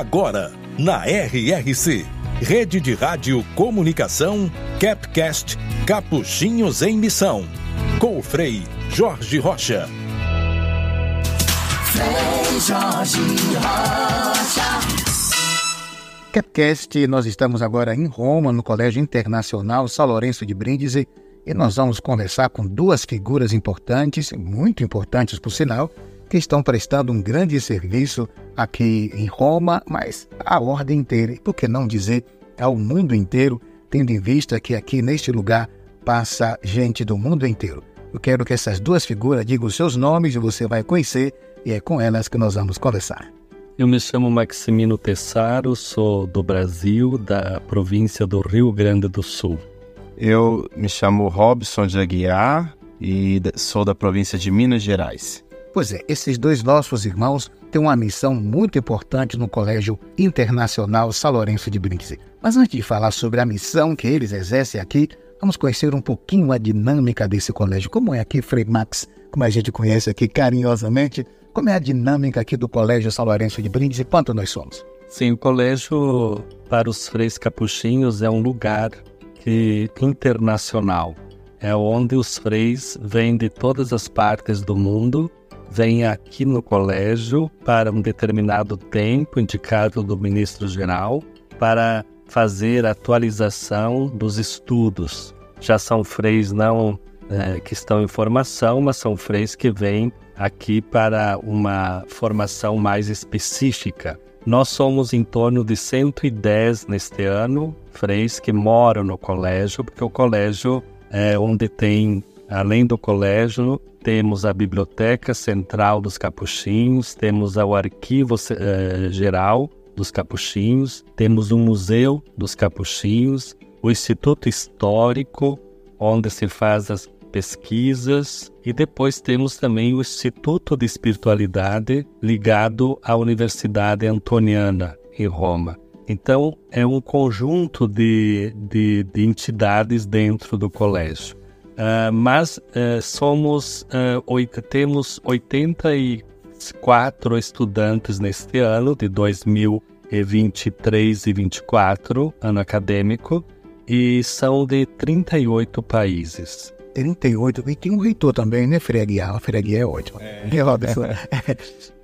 Agora, na RRC, Rede de Rádio Comunicação, Capcast, Capuchinhos em Missão. Com o Frei Jorge Rocha. Frei Jorge Rocha. Capcast, nós estamos agora em Roma, no Colégio Internacional São Lourenço de Brindisi, e nós vamos conversar com duas figuras importantes, muito importantes por sinal, que estão prestando um grande serviço aqui em Roma, mas à ordem inteira, e por que não dizer ao mundo inteiro, tendo em vista que aqui neste lugar passa gente do mundo inteiro. Eu quero que essas duas figuras digam os seus nomes e você vai conhecer, e é com elas que nós vamos conversar. Eu me chamo Maximino Tessaro, sou do Brasil, da província do Rio Grande do Sul. Eu me chamo Robson de Aguiar e sou da província de Minas Gerais. Pois é, esses dois nossos irmãos têm uma missão muito importante no Colégio Internacional São Lourenço de Brindisi. Mas antes de falar sobre a missão que eles exercem aqui, vamos conhecer um pouquinho a dinâmica desse colégio. Como é aqui, Frei Max, como a gente conhece aqui carinhosamente, como é a dinâmica aqui do Colégio São Lourenço de Brindisi quanto nós somos? Sim, o colégio para os freis capuchinhos é um lugar que internacional. É onde os freis vêm de todas as partes do mundo, vêm aqui no colégio para um determinado tempo indicado do ministro-geral para fazer atualização dos estudos. Já são freis não é, que estão em formação, mas são freis que vêm aqui para uma formação mais específica. Nós somos em torno de 110 neste ano, freis que moram no colégio, porque o colégio é onde tem, além do colégio, temos a Biblioteca Central dos Capuchinhos, temos o Arquivo eh, Geral dos Capuchinhos, temos o Museu dos Capuchinhos, o Instituto Histórico, onde se faz as pesquisas, e depois temos também o Instituto de Espiritualidade ligado à Universidade Antoniana, em Roma. Então, é um conjunto de, de, de entidades dentro do colégio. Uh, mas uh, somos, uh, oito, temos 84 estudantes neste ano, de 2023 e 2024, ano acadêmico, e são de 38 países. 38, e tem um reitor também, né, Freguiar? A Freguiar é ótimo. É.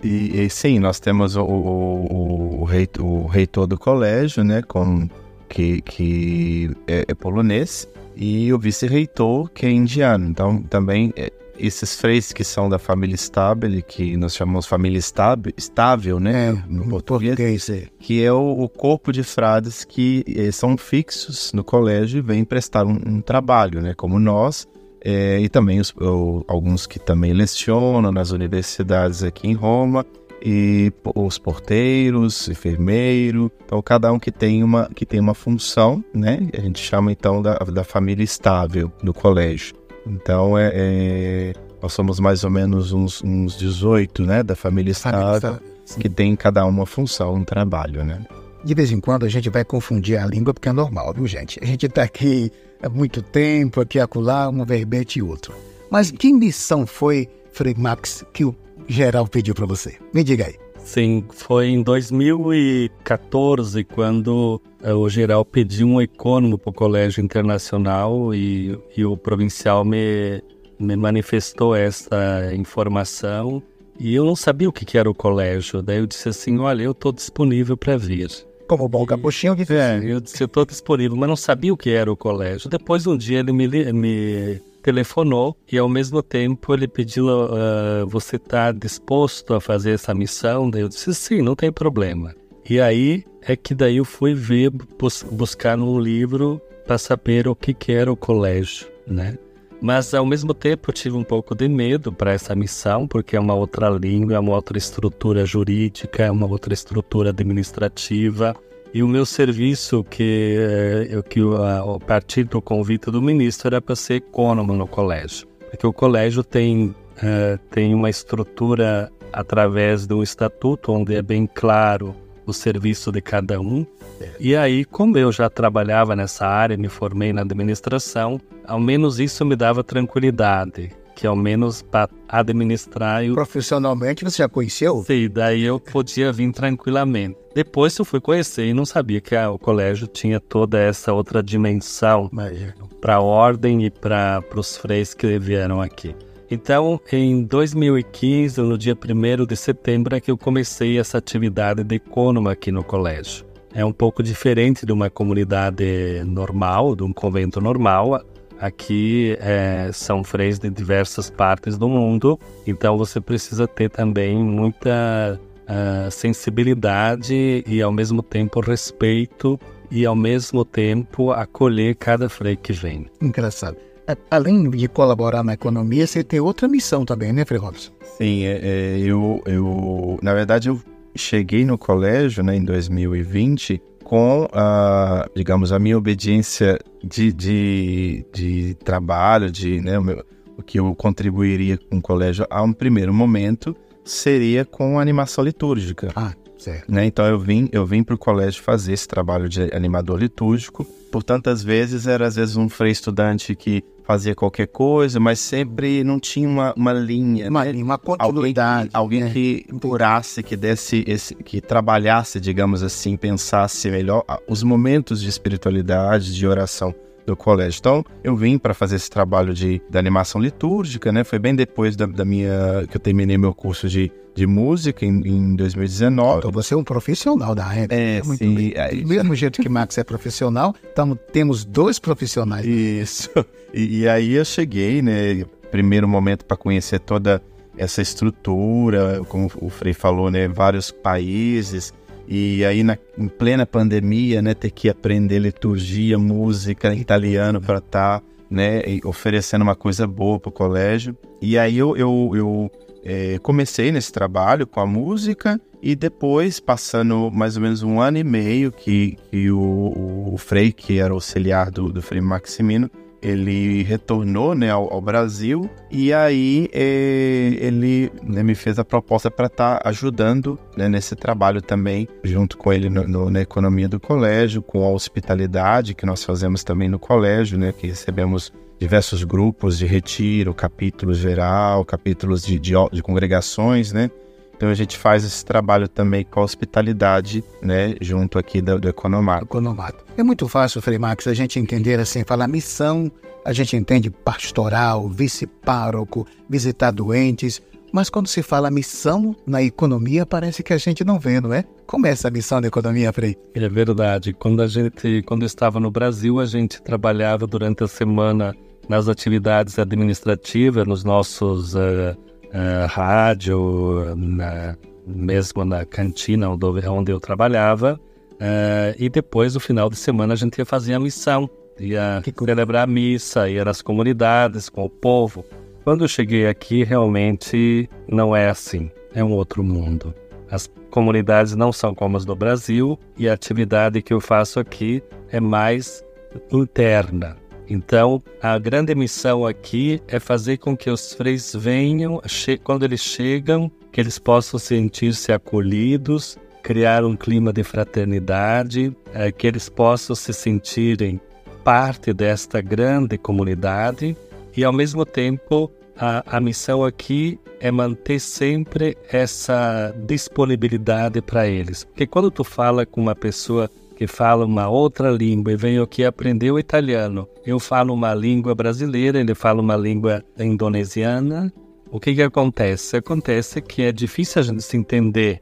e, e, sim, nós temos o, o, o, reitor, o reitor do colégio, né, com, que, que é, é polonês, e o vice-reitor, que é indiano. Então, também, é, esses freis que são da família Stabile, que nós chamamos família estável, estável né, é, no português, é. que é o, o, corpo de frades que é, são fixos no colégio e vêm prestar um, um trabalho, né, como nós, é, e também os, o, alguns que também lecionam nas universidades aqui em Roma, e os porteiros, enfermeiro, então cada um que tem uma, que tem uma função, né? A gente chama então da, da família estável no colégio. Então é, é nós somos mais ou menos uns, uns 18, né, da família estável, que tem cada uma função, um trabalho, né? De vez em quando a gente vai confundir a língua porque é normal, viu, gente? A gente está aqui há muito tempo, aqui acolá, um verbete e outro. Mas que missão foi, Frei Max, que o geral pediu para você? Me diga aí. Sim, foi em 2014 quando eh, o geral pediu um econômico para o Colégio Internacional e, e o provincial me, me manifestou essa informação e eu não sabia o que, que era o colégio. Daí eu disse assim, olha, eu estou disponível para vir. Como bom capuchinho que É, eu disse, eu estou disponível, mas não sabia o que era o colégio. Depois, um dia, ele me, me telefonou e, ao mesmo tempo, ele pediu, uh, você está disposto a fazer essa missão? Daí eu disse, sim, não tem problema. E aí é que daí eu fui ver, bus buscar num livro para saber o que, que era o colégio, né? Mas ao mesmo tempo eu tive um pouco de medo para essa missão, porque é uma outra língua, é uma outra estrutura jurídica, é uma outra estrutura administrativa. E o meu serviço, que, eh, que a, partir do convite do ministro, era para ser econômico no colégio. Porque o colégio tem, uh, tem uma estrutura através de um estatuto, onde é bem claro o serviço de cada um. E aí, como eu já trabalhava nessa área, me formei na administração, ao menos isso me dava tranquilidade. Que ao menos para administrar eu Profissionalmente você já conheceu? Sim, daí eu podia vir tranquilamente. Depois eu fui conhecer e não sabia que ah, o colégio tinha toda essa outra dimensão para a ordem e para os freis que vieram aqui. Então, em 2015, no dia 1 de setembro, é que eu comecei essa atividade de econômica aqui no colégio. É um pouco diferente de uma comunidade normal, de um convento normal. Aqui é, são freis de diversas partes do mundo, então você precisa ter também muita uh, sensibilidade e, ao mesmo tempo, respeito e, ao mesmo tempo, acolher cada frei que vem. Engraçado. Além de colaborar na economia, você tem outra missão também, né, Frei Robson? Sim, é, é, eu, eu, na verdade, eu cheguei no colégio, né, em 2020, com a, digamos, a minha obediência de, de, de trabalho, de, né, o, meu- o que eu contribuiria com o colégio a um primeiro momento seria com a animação litúrgica. Ah, certo. né? Então eu vim, eu vim para o colégio fazer esse trabalho de animador litúrgico. Por tantas vezes era às vezes um frei estudante que fazia qualquer coisa, mas sempre não tinha uma, uma linha, Uma, né? uma Alguém, continuidade. que, alguém né? que curasse, que desse, esse, que trabalhasse, digamos assim, pensasse melhor os momentos de espiritualidade, de oração do colégio. Então, eu vim para fazer esse trabalho de, animação litúrgica, né? Foi bem depois da, da minha que eu terminei meu curso de, de música em, em 2019. Então você é um profissional da área. É, Muito sim. bem. é, Do mesmo jeito que Max é profissional, então temos dois profissionais. Isso. E, e aí eu cheguei, né? Primeiro momento para conhecer toda essa estrutura, como o Frei falou, né? Vários países. E aí, na, em plena pandemia, né? Ter que aprender liturgia, música, italiano para estar, né? e Oferecendo uma coisa boa pro colégio. E aí eu, eu, eu eh, comecei nesse trabalho com a música e depois, passando mais ou menos um ano e meio que, que o, o, o Frei, que era auxiliar do, do Frei Maximino, ele retornou né, ao, ao Brasil e aí eh, ele né, me fez a proposta para estar ajudando né, nesse trabalho também, junto com ele no- no- na economia do colégio, com a hospitalidade que nós fazemos também no colégio, né, que recebemos diversos grupos de retiro, capítulo geral, capítulos de, de, de congregações, né? Então a gente faz esse trabalho também com a hospitalidade, né, junto aqui do, do Economato. Economato. É muito fácil, Frei Max, a gente entender assim, falar missão, a gente entende pastoral, vice-pároco, visitar doentes, mas quando se fala missão na economia, parece que a gente não vê, não é? Como é essa missão da economia, Frei? É verdade. Quando a gente, quando eu estava no Brasil, a gente trabalhava durante a semana nas atividades administrativas, nos nossos eh, eh, rádio, na- mesmo na cantina onde, eu- trabalhava. eh, e depois, no final de semana, a gente ia fazer a missão, ia Que celebrar a missa, ia nas comunidades com o povo. Quando eu cheguei aqui, realmente não é assim. É um outro mundo. As comunidades não são como as do Brasil e a atividade que eu faço aqui é mais interna. Então, a grande missão aqui é fazer com que os freis venham, quando eles chegam, que eles possam sentir-se acolhidos, criar um clima de fraternidade, eh, que eles possam se sentirem parte desta grande comunidade e, ao mesmo tempo, a, a missão aqui é manter sempre essa disponibilidade para eles. Porque quando tu fala com uma pessoa que fala uma outra língua e vem aqui aprender o italiano, eu falo uma língua brasileira, ele fala uma língua indonesiana, o que que acontece? Acontece que é difícil a gente se entender.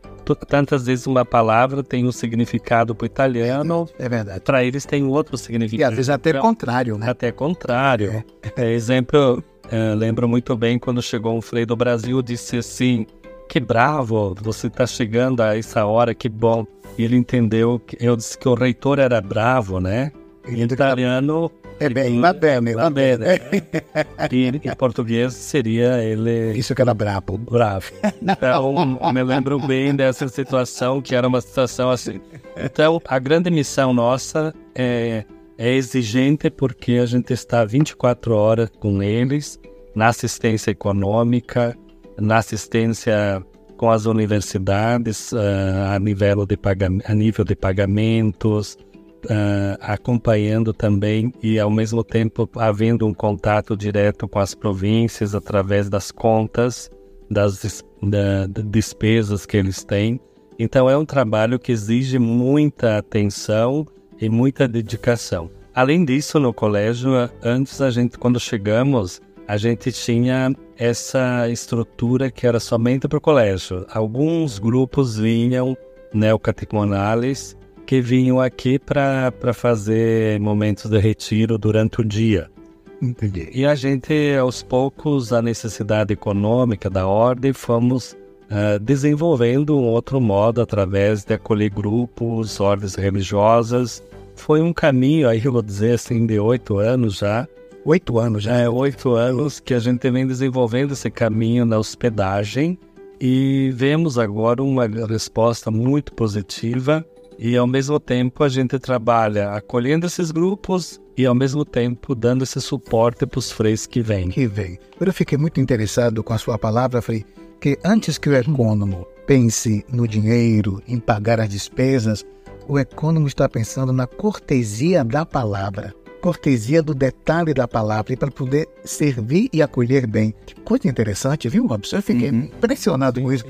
Tantas vezes uma palavra tem um significado para o italiano, É verdade. para eles tem outro E significado. às vezes até Então, contrário, né? até contrário. É, exemplo, eh, lembro muito bem quando chegou um frei do Brasil, disse assim: Que bravo, você está chegando a essa hora, que bom. E ele entendeu, que eu disse que o reitor era bravo, né? Em italiano, É bem, va bene, va bene. e em português seria ele Isso que era brabo. bravo. Então, me lembro bem dessa situação, que era uma situação assim. Então, a grande missão nossa é, é exigente porque a gente está 24 horas com eles na assistência econômica, na assistência com as universidades ah, a, nível de a nível de pagamentos, uh, acompanhando também e ao mesmo tempo havendo um contato direto com as províncias através das contas, das da, da despesas que eles têm. Então é um trabalho que exige muita atenção e muita dedicação. Além disso, no colégio, antes a gente, quando chegamos, a gente tinha essa estrutura que era somente para o colégio. Alguns grupos vinham neocatecumenales que vinham aqui para fazer momentos de retiro durante o dia. Entendi. E a gente, aos poucos, a necessidade econômica da ordem, fomos uh, desenvolvendo um outro modo através de acolher grupos, ordens religiosas. Foi um caminho, aí eu vou dizer assim, de oito anos já. Oito anos já? É, oito anos que a gente vem desenvolvendo esse caminho na hospedagem e vemos agora uma resposta muito positiva e ao mesmo tempo a gente trabalha acolhendo esses grupos e ao mesmo tempo dando esse suporte para os freis que vêm. Que vêm. Eu fiquei muito interessado com a sua palavra, Frei, que antes que o econômico pense no dinheiro, em pagar as despesas, o econômico está pensando na cortesia da palavra cortesia do detalhe da palavra e para poder servir e acolher bem. Que coisa interessante, viu, Robson? Eu fiquei uhum. impressionado com isso.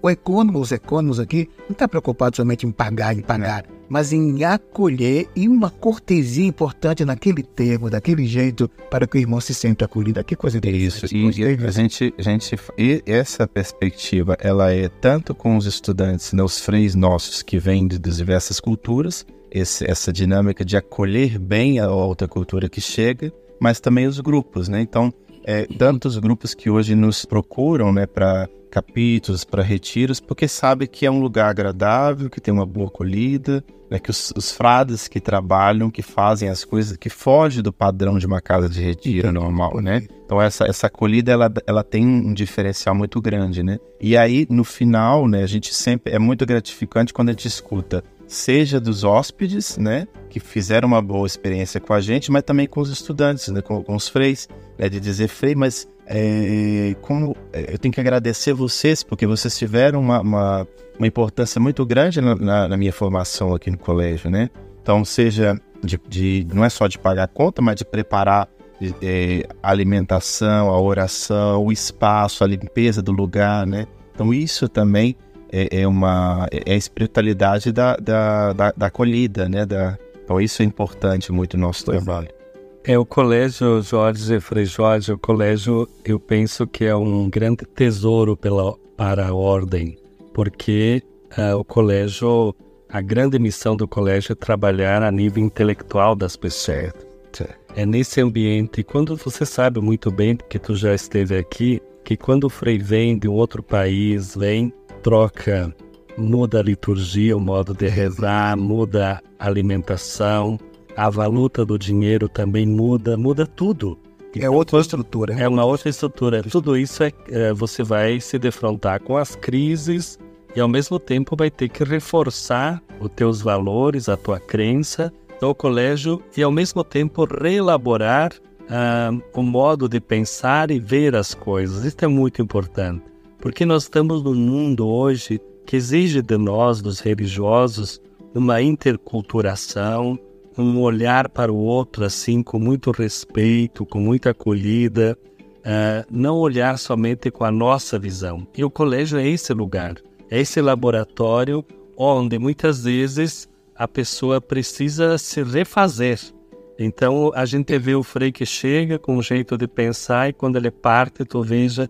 O econômico, os econômicos aqui, não está preocupado somente em pagar, em pagar, mas em acolher e uma cortesia importante naquele termo, daquele jeito, para que o irmão se sinta acolhido. Que coisa interessante. Isso, e, e a gente, a gente, e essa perspectiva, ela é tanto com os estudantes, né, os freis nossos que vêm de, diversas culturas, esse, essa dinâmica de acolher bem a outra cultura que chega, mas também os grupos, né? Então, é, tantos grupos que hoje nos procuram, né, para capítulos, para retiros, porque sabe que é um lugar agradável, que tem uma boa acolhida, né, que os, os, frades que trabalham, que fazem as coisas, que fogem do padrão de uma casa de retiro normal, né? Então essa, essa acolhida, ela, ela tem um diferencial muito grande, né? E aí, no final, né, a gente sempre, é muito gratificante quando a gente escuta seja dos hóspedes, né, que fizeram uma boa experiência com a gente, mas também com os estudantes, né, com, com os freis, né, de dizer, frei, mas é, como é, eu tenho que agradecer vocês, porque vocês tiveram uma, uma, uma importância muito grande na, na, na, minha formação aqui no colégio, né? Então, seja de, de, não é só de pagar a conta, mas de preparar de, é, a alimentação, a oração, o espaço, a limpeza do lugar, né? Então, isso também é, é uma é a espiritualidade da, da, da, da acolhida, né? Da, então isso é importante muito no nosso trabalho. É o colégio Jorge Frei Jorge, o colégio eu penso que é um grande tesouro pela, para a ordem, porque uh, o colégio, a grande missão do colégio é trabalhar a nível intelectual das pessoas. É nesse ambiente, quando você sabe muito bem, porque tu já esteve aqui, que quando o Frei vem de um outro país, vem troca, muda a liturgia, o modo de rezar, muda a alimentação, a valuta do dinheiro também muda, muda tudo. É outra estrutura. É uma outra estrutura. Tudo isso é, é, você vai se defrontar com as crises e ao mesmo tempo vai ter que reforçar os teus valores, a tua crença no colégio e ao mesmo tempo reelaborar uh, o modo de pensar e ver as coisas. Isso é muito importante. Porque nós estamos num mundo hoje que exige de nós, dos religiosos, uma interculturação, um olhar para o outro assim com muito respeito, com muita acolhida, uh, não olhar somente com a nossa visão. E o colégio é esse lugar, é esse laboratório onde muitas vezes a pessoa precisa se refazer. Então a gente vê o frei que chega com um jeito de pensar e quando ele parte, tu veja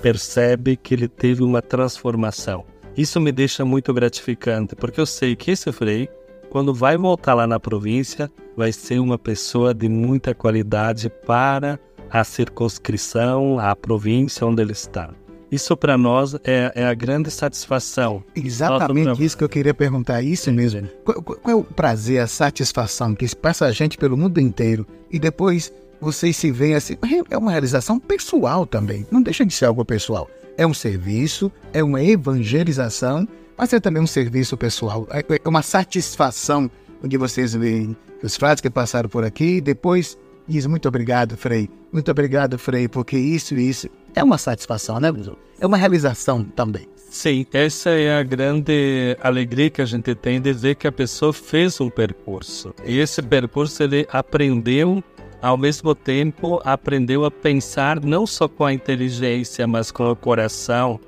percebe que ele teve uma transformação. Isso me deixa muito gratificante, porque eu sei que esse Frei, quando vai voltar lá na província, vai ser uma pessoa de muita qualidade para a circunscrição, a província onde ele está. Isso para nós é, é, a grande satisfação. Exatamente Nossa, isso que eu queria perguntar, isso mesmo. Qual, qual, é o prazer, a satisfação que passa a gente pelo mundo inteiro e depois vocês se veem assim. É uma realização pessoal também. Não deixa de ser algo pessoal. É um serviço, é uma evangelização, mas é também um serviço pessoal. É, é uma satisfação onde vocês veem os frades que passaram por aqui. Depois diz muito obrigado, Frei. Muito obrigado, Frei, porque isso e isso. É uma satisfação, né, Bruno? É uma realização também. Sim, essa é a grande alegria que a gente tem de ver que a pessoa fez um percurso. E esse percurso ele aprendeu, ao mesmo tempo, aprendeu a pensar não só com a inteligência, mas com o coração.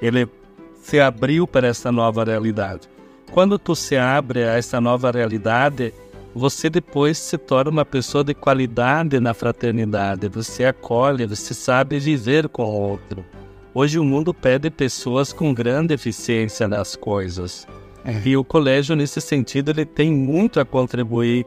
Ele se abriu para essa nova realidade. Quando tu se abre a essa nova realidade, você depois se torna uma pessoa de qualidade na fraternidade. Você acolhe, você sabe viver com o outro. Hoje o mundo pede pessoas com grande eficiência nas coisas. É. E o colégio, nesse sentido, ele tem muito a contribuir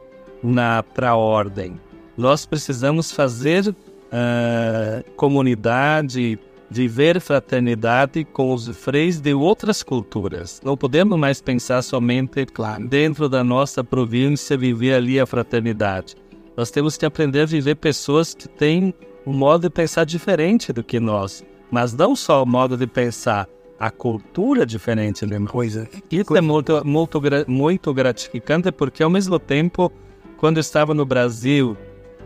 para a ordem. Nós precisamos fazer uh, comunidade, viver fraternidade com os freis de outras culturas. Não podemos mais pensar somente claro. dentro da nossa província, viver ali a fraternidade. Nós temos que aprender a viver pessoas que têm um modo de pensar diferente do que nós. Mas não só o modo de pensar, a cultura diferente, né? Coisa. Isso coisa. é muito, muito, muito gratificante porque, ao mesmo tempo, quando eu estava no Brasil,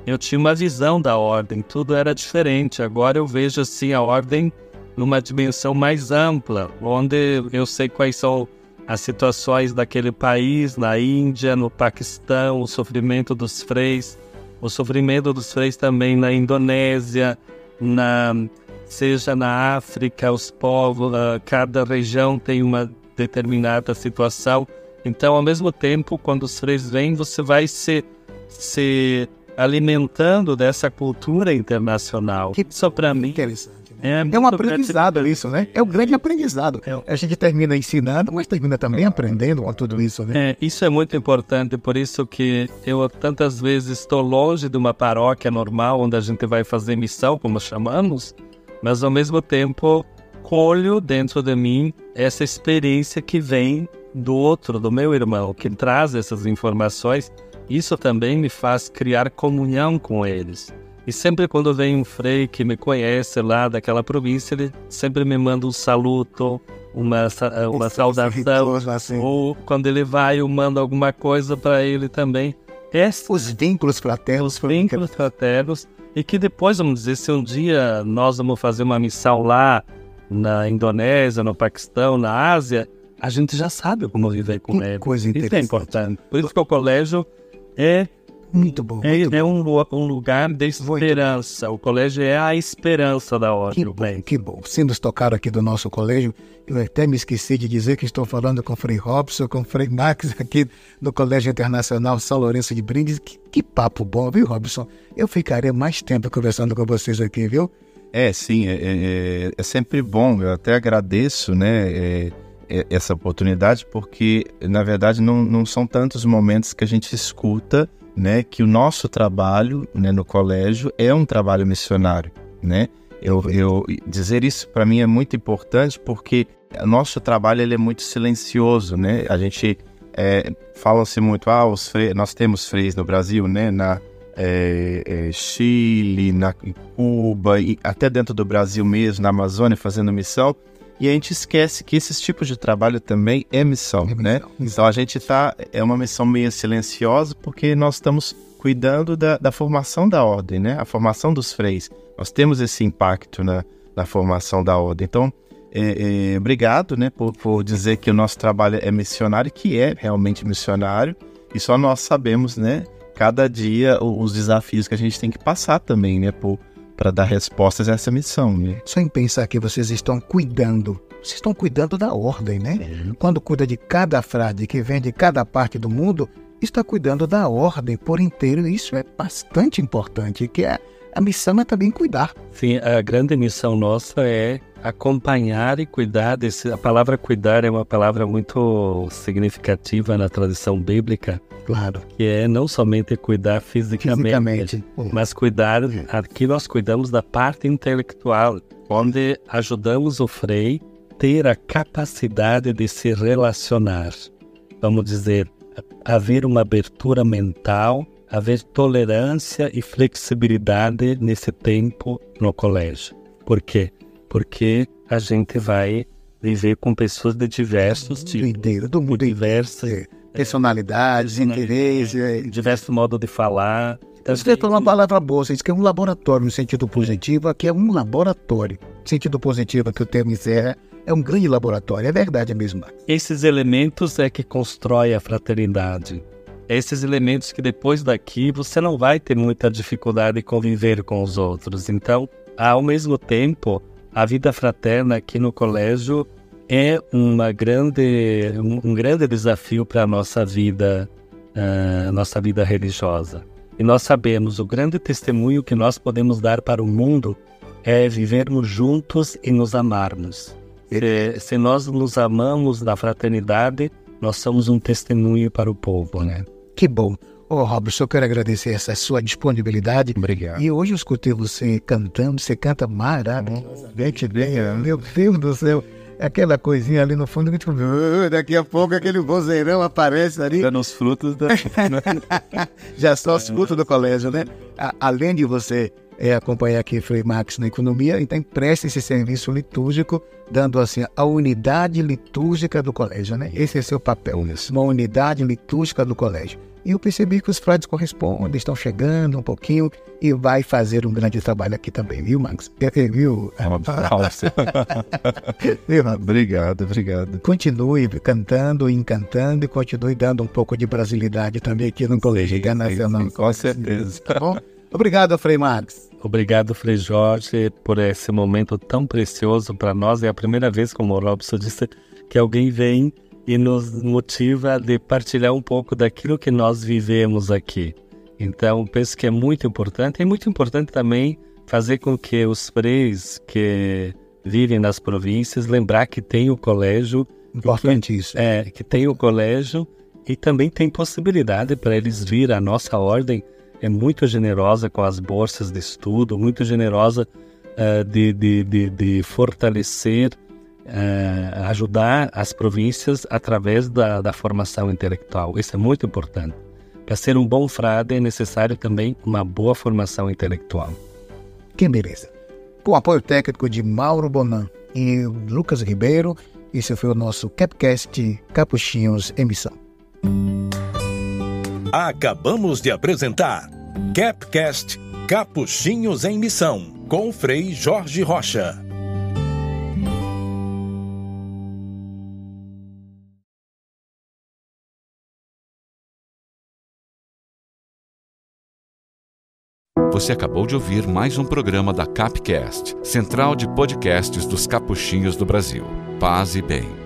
eu tinha uma visão da ordem, tudo era diferente. Agora eu vejo assim a ordem numa dimensão mais ampla, onde eu sei quais são as situações daquele país, na Índia, no Paquistão, o sofrimento dos freis, o sofrimento dos freis também na Indonésia, na seja na África, os povos, ah, cada região tem uma determinada situação. Então, ao mesmo tempo, quando os freis vêm, você vai se, se alimentando dessa cultura internacional. Que só para mim interessante. Né? É, é um aprendizado isso, né? É um grande aprendizado. É. A gente termina ensinando, mas termina também aprendendo com tudo isso, né? É, isso é muito importante, por isso que eu tantas vezes estou longe de uma paróquia normal, onde a gente vai fazer missão, como chamamos, mas ao mesmo tempo colho dentro de mim essa experiência que vem do outro, do meu irmão, que traz essas informações isso também me faz criar comunhão com eles. E sempre quando vem um frei que me conhece lá daquela província, ele sempre me manda um saluto, uma, uma saudação. Assim. Ou quando ele vai, eu mando alguma coisa para ele também. Esses Os vínculos fraternos. Vínculos fraternos. E que depois, vamos dizer, se um dia nós vamos fazer uma missão lá na Indonésia, no Paquistão, na Ásia, a gente já sabe como viver com ele. Coisa interessante. Isso é importante. Por isso que o colégio é muito bom. É, muito é um, um, lugar de esperança. Muito. O colégio é a esperança da ordem. Que bom, que bom. Se nos tocaram aqui do nosso colégio, eu até me esqueci de dizer que estou falando com o Frei Robson, com o Frei Max, aqui do Colégio Internacional São Lourenço de Brindes. Que, que papo bom, viu, Robson? Eu ficaria mais tempo conversando com vocês aqui, viu? É, sim, é, é, é sempre bom. Eu até agradeço, né? É essa oportunidade, porque na verdade não, não são tantos momentos que a gente escuta né, que o nosso trabalho né, no colégio é um trabalho missionário. Né? Eu, eu dizer isso para mim é muito importante porque o nosso trabalho ele é muito silencioso, né? A gente é, fala-se muito, ah, os nós temos freis no Brasil, né? Na é, é, Chile, na Cuba e até dentro do Brasil mesmo, na Amazônia fazendo missão. E a gente esquece que esses tipos de trabalho também é missão, é né? missão. Então a gente tá. É uma missão meio silenciosa porque nós estamos cuidando da, da formação da ordem, né? A formação dos freis. Nós temos esse impacto na, na formação da ordem. Então, é, é, obrigado né, por, por dizer que o nosso trabalho é missionário, que é realmente missionário, e só nós sabemos, né, cada dia os desafios que a gente tem que passar também, né, por, para dar respostas a essa missão. Né? Só em pensar que vocês estão cuidando, vocês estão cuidando da ordem, né? É. Quando cuida de cada frade que vem de cada parte do mundo, está cuidando da ordem por inteiro. Isso é bastante importante, que a, a missão é também cuidar. Sim, a grande missão nossa é acompanhar e cuidar desse. A palavra cuidar é uma palavra muito significativa na tradição bíblica. Claro. Que é não somente cuidar fisicamente, fisicamente. mas cuidar. Aqui nós cuidamos da parte intelectual, onde ajudamos o frei ter a capacidade de se relacionar. Vamos dizer, haver uma abertura mental, haver tolerância e flexibilidade nesse tempo no colégio. Por quê? Porque a gente vai viver com pessoas de diversos tipos. Inteiro, do mundo diversas é, personalidades, é, interesses, é. diversos modos de falar. Você falou uma palavra boa, você disse que é um laboratório no sentido positivo, aqui é um laboratório. No sentido positivo que o termo encerra, é um grande laboratório, é verdade mesmo. Esses elementos é que constrói a fraternidade. Esses elementos que depois daqui você não vai ter muita dificuldade de conviver com os outros. Então, ao mesmo tempo, a vida fraterna aqui no colégio é uma grande, um, um grande desafio para a nossa vida, uh, nossa vida religiosa. E nós sabemos o grande testemunho que nós podemos dar para o mundo é vivermos juntos e nos amarmos. Se, se nós nos amamos na fraternidade, nós somos um testemunho para o povo, né? Que bom. Ô, oh, Robson, eu quero agradecer essa sua disponibilidade. Obrigado. E hoje eu escutei você cantando, você canta maravilhosamente bem. Meu Deus do céu. Aquela coisinha ali no fundo, que daqui a pouco aquele vozeirão aparece ali. Dando os frutos da... Já só os frutos do colégio, né? Além de você é, acompanhar aqui Frei Max na economia, então presta esse serviço litúrgico, dando assim a unidade litúrgica do colégio, né? Esse é seu papel, uma unidade litúrgica do colégio. E eu percebi que os frades correspondem, estão chegando um pouquinho e vai fazer um grande trabalho aqui também, viu, Max? Viu? É uma obrigado, obrigado. Continue cantando, encantando e continue dando um pouco de brasilidade também aqui no Colégio Internacional. Com certeza. Tá bom? Obrigado, Frei Max. Obrigado, Frei Jorge, por esse momento tão precioso para nós. É a primeira vez, como o Robson disse, que alguém vem e nos motiva de partilhar um pouco daquilo que nós vivemos aqui. Então, penso que é muito importante. É muito importante também fazer com que os freis que vivem nas províncias lembrar que tem o colégio. Importante isso. É, que tem o colégio e também tem possibilidade para eles vir. A nossa ordem é muito generosa com as bolsas de estudo, muito generosa uh, de, de, de, de fortalecer uh, ajudar as províncias através da, da formação intelectual. Isso é muito importante. Para ser um bom frade é necessário também uma boa formação intelectual. Que beleza. Com o apoio técnico de Mauro Bonan e Lucas Ribeiro, esse foi o nosso Capcast Capuchinhos Emissão. Acabamos de apresentar Capcast Capuchinhos em Missão, com Frei Jorge Rocha. Você acabou de ouvir mais um programa da Capcast, central de podcasts dos capuchinhos do Brasil. Paz e bem.